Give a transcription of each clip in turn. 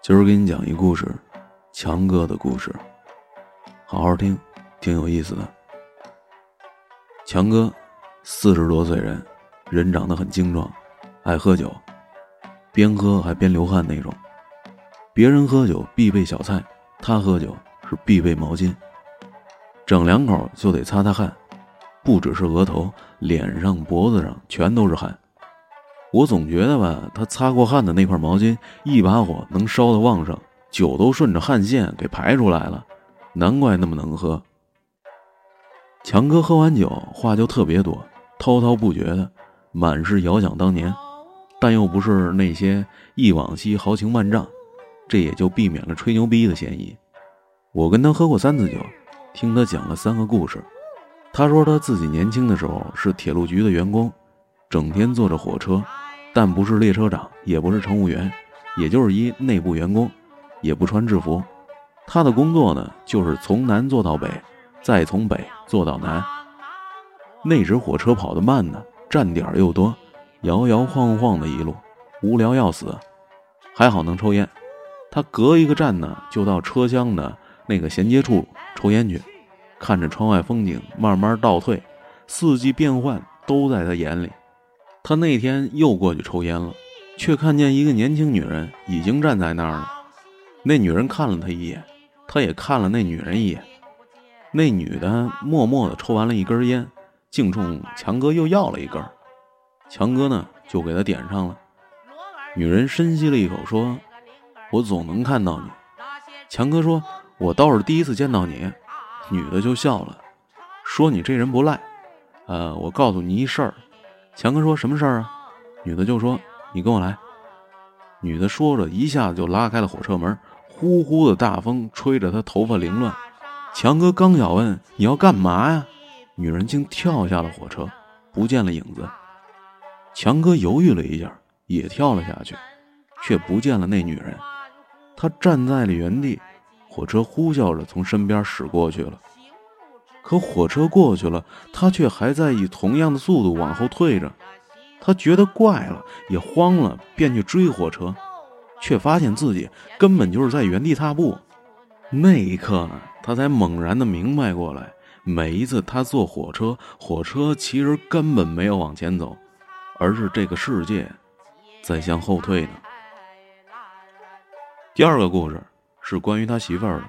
今儿给你讲一故事，强哥的故事，好好听，挺有意思的。强哥四十多岁人，人长得很精壮，爱喝酒，边喝还边流汗那种。别人喝酒必备小菜，他喝酒是必备毛巾，整两口就得擦擦汗，不只是额头，脸上、脖子上全都是汗。我总觉得吧，他擦过汗的那块毛巾，一把火能烧得旺盛，酒都顺着汗腺给排出来了，难怪那么能喝。强哥喝完酒话就特别多，滔滔不绝的，满是遥想当年，但又不是那些忆往昔豪情万丈，这也就避免了吹牛逼的嫌疑。我跟他喝过三次酒，听他讲了三个故事。他说他自己年轻的时候是铁路局的员工，整天坐着火车。但不是列车长，也不是乘务员，也就是一内部员工，也不穿制服。他的工作呢，就是从南坐到北，再从北坐到南。那时火车跑得慢呢，站点又多，摇摇晃晃的一路，无聊要死。还好能抽烟，他隔一个站呢，就到车厢的那个衔接处抽烟去，看着窗外风景慢慢倒退，四季变换都在他眼里。他那天又过去抽烟了，却看见一个年轻女人已经站在那儿了。那女人看了他一眼，他也看了那女人一眼。那女的默默地抽完了一根烟，竟冲强哥又要了一根。强哥呢，就给他点上了。女人深吸了一口，说：“我总能看到你。”强哥说：“我倒是第一次见到你。”女的就笑了，说：“你这人不赖。呃，我告诉你一事儿。”强哥说什么事儿啊？女的就说：“你跟我来。”女的说着，一下子就拉开了火车门，呼呼的大风吹着她头发凌乱。强哥刚要问你要干嘛呀，女人竟跳下了火车，不见了影子。强哥犹豫了一下，也跳了下去，却不见了那女人。他站在了原地，火车呼啸着从身边驶过去了。可火车过去了，他却还在以同样的速度往后退着。他觉得怪了，也慌了，便去追火车，却发现自己根本就是在原地踏步。那一刻呢，他才猛然的明白过来：每一次他坐火车，火车其实根本没有往前走，而是这个世界在向后退呢。第二个故事是关于他媳妇儿的。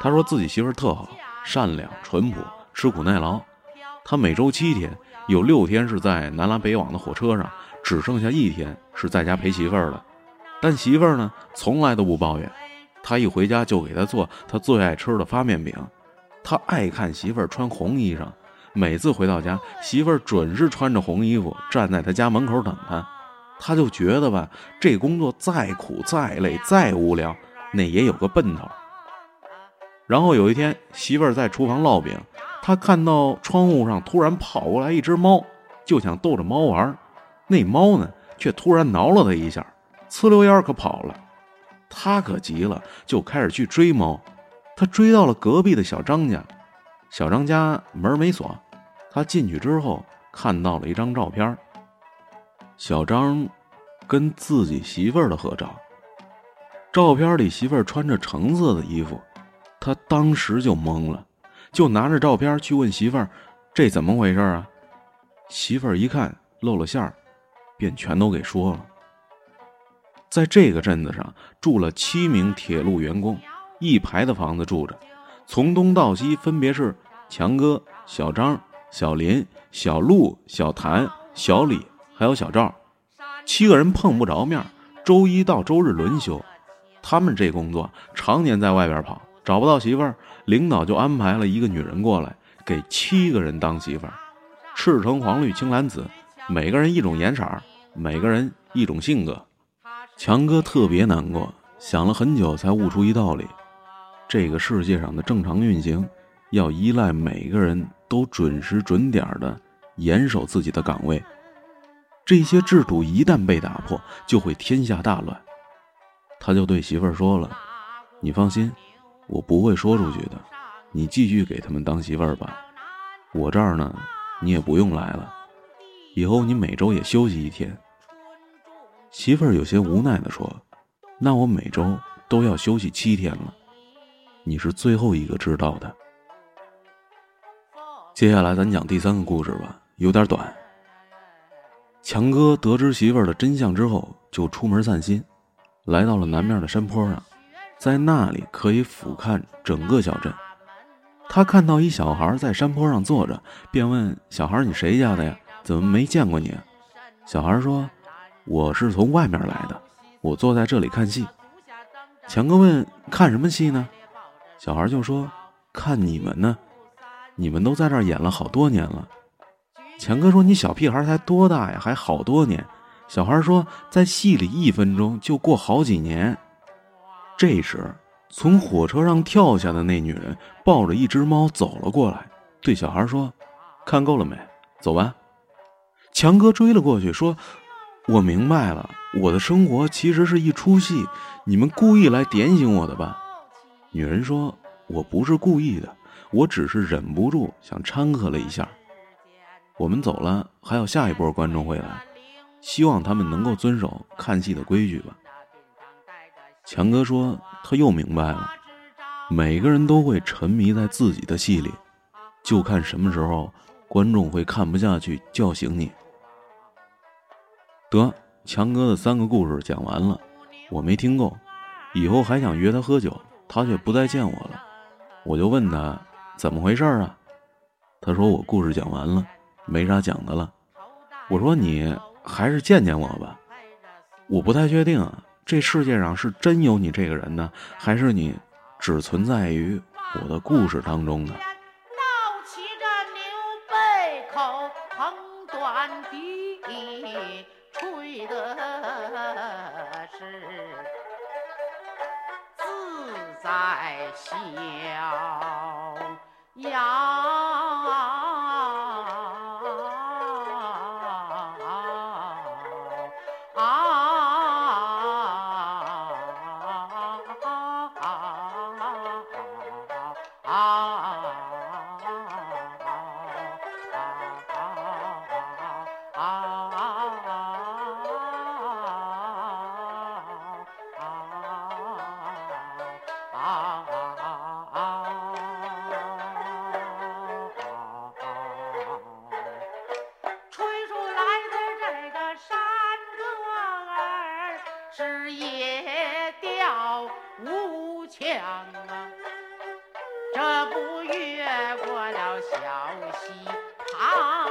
他说自己媳妇儿特好。善良淳朴，吃苦耐劳。他每周七天，有六天是在南来北往的火车上，只剩下一天是在家陪媳妇儿的。但媳妇儿呢，从来都不抱怨。他一回家就给他做他最爱吃的发面饼。他爱看媳妇儿穿红衣裳，每次回到家，媳妇儿准是穿着红衣服站在他家门口等他。他就觉得吧，这工作再苦再累再无聊，那也有个奔头。然后有一天，媳妇儿在厨房烙饼，他看到窗户上突然跑过来一只猫，就想逗着猫玩那猫呢，却突然挠了他一下，呲溜烟可跑了。他可急了，就开始去追猫。他追到了隔壁的小张家，小张家门没锁。他进去之后，看到了一张照片，小张跟自己媳妇儿的合照。照片里媳妇儿穿着橙色的衣服。他当时就懵了，就拿着照片去问媳妇儿：“这怎么回事啊？”媳妇儿一看露了馅儿，便全都给说了。在这个镇子上住了七名铁路员工，一排的房子住着，从东到西分别是强哥、小张、小林、小陆、小谭、小李，还有小赵，七个人碰不着面，周一到周日轮休。他们这工作常年在外边跑。找不到媳妇儿，领导就安排了一个女人过来，给七个人当媳妇儿。赤橙黄绿青蓝紫，每个人一种颜色，每个人一种性格。强哥特别难过，想了很久才悟出一道理：这个世界上的正常运行，要依赖每个人都准时准点的严守自己的岗位。这些制度一旦被打破，就会天下大乱。他就对媳妇儿说了：“你放心。”我不会说出去的，你继续给他们当媳妇儿吧。我这儿呢，你也不用来了。以后你每周也休息一天。媳妇儿有些无奈地说：“那我每周都要休息七天了。你是最后一个知道的。接下来咱讲第三个故事吧，有点短。强哥得知媳妇儿的真相之后，就出门散心，来到了南面的山坡上，在那里可以俯瞰整个小镇。他看到一小孩在山坡上坐着，便问小孩：“你谁家的呀？怎么没见过你？”小孩说：“我是从外面来的，我坐在这里看戏。”强哥问：“看什么戏呢？”小孩就说：“看你们呢，你们都在这儿演了好多年了。”强哥说：“你小屁孩才多大呀，还好多年。”小孩说：“在戏里一分钟就过好几年。”这时。从火车上跳下的那女人抱着一只猫走了过来，对小孩说：“看够了没？走吧。”强哥追了过去，说：“我明白了，我的生活其实是一出戏，你们故意来点醒我的吧？”女人说：“我不是故意的，我只是忍不住想掺和了一下。”我们走了，还有下一波观众会来，希望他们能够遵守看戏的规矩吧。强哥说：“他又明白了，每个人都会沉迷在自己的戏里，就看什么时候观众会看不下去叫醒你。”得，强哥的三个故事讲完了，我没听够，以后还想约他喝酒，他却不再见我了。我就问他怎么回事啊？他说我故事讲完了，没啥讲的了。我说你还是见见我吧，我不太确定。啊。这世界上是真有你这个人呢，还是你只存在于我的故事当中呢？闹起这牛背口横短笛，吹的是自在仙啊。越过了小溪旁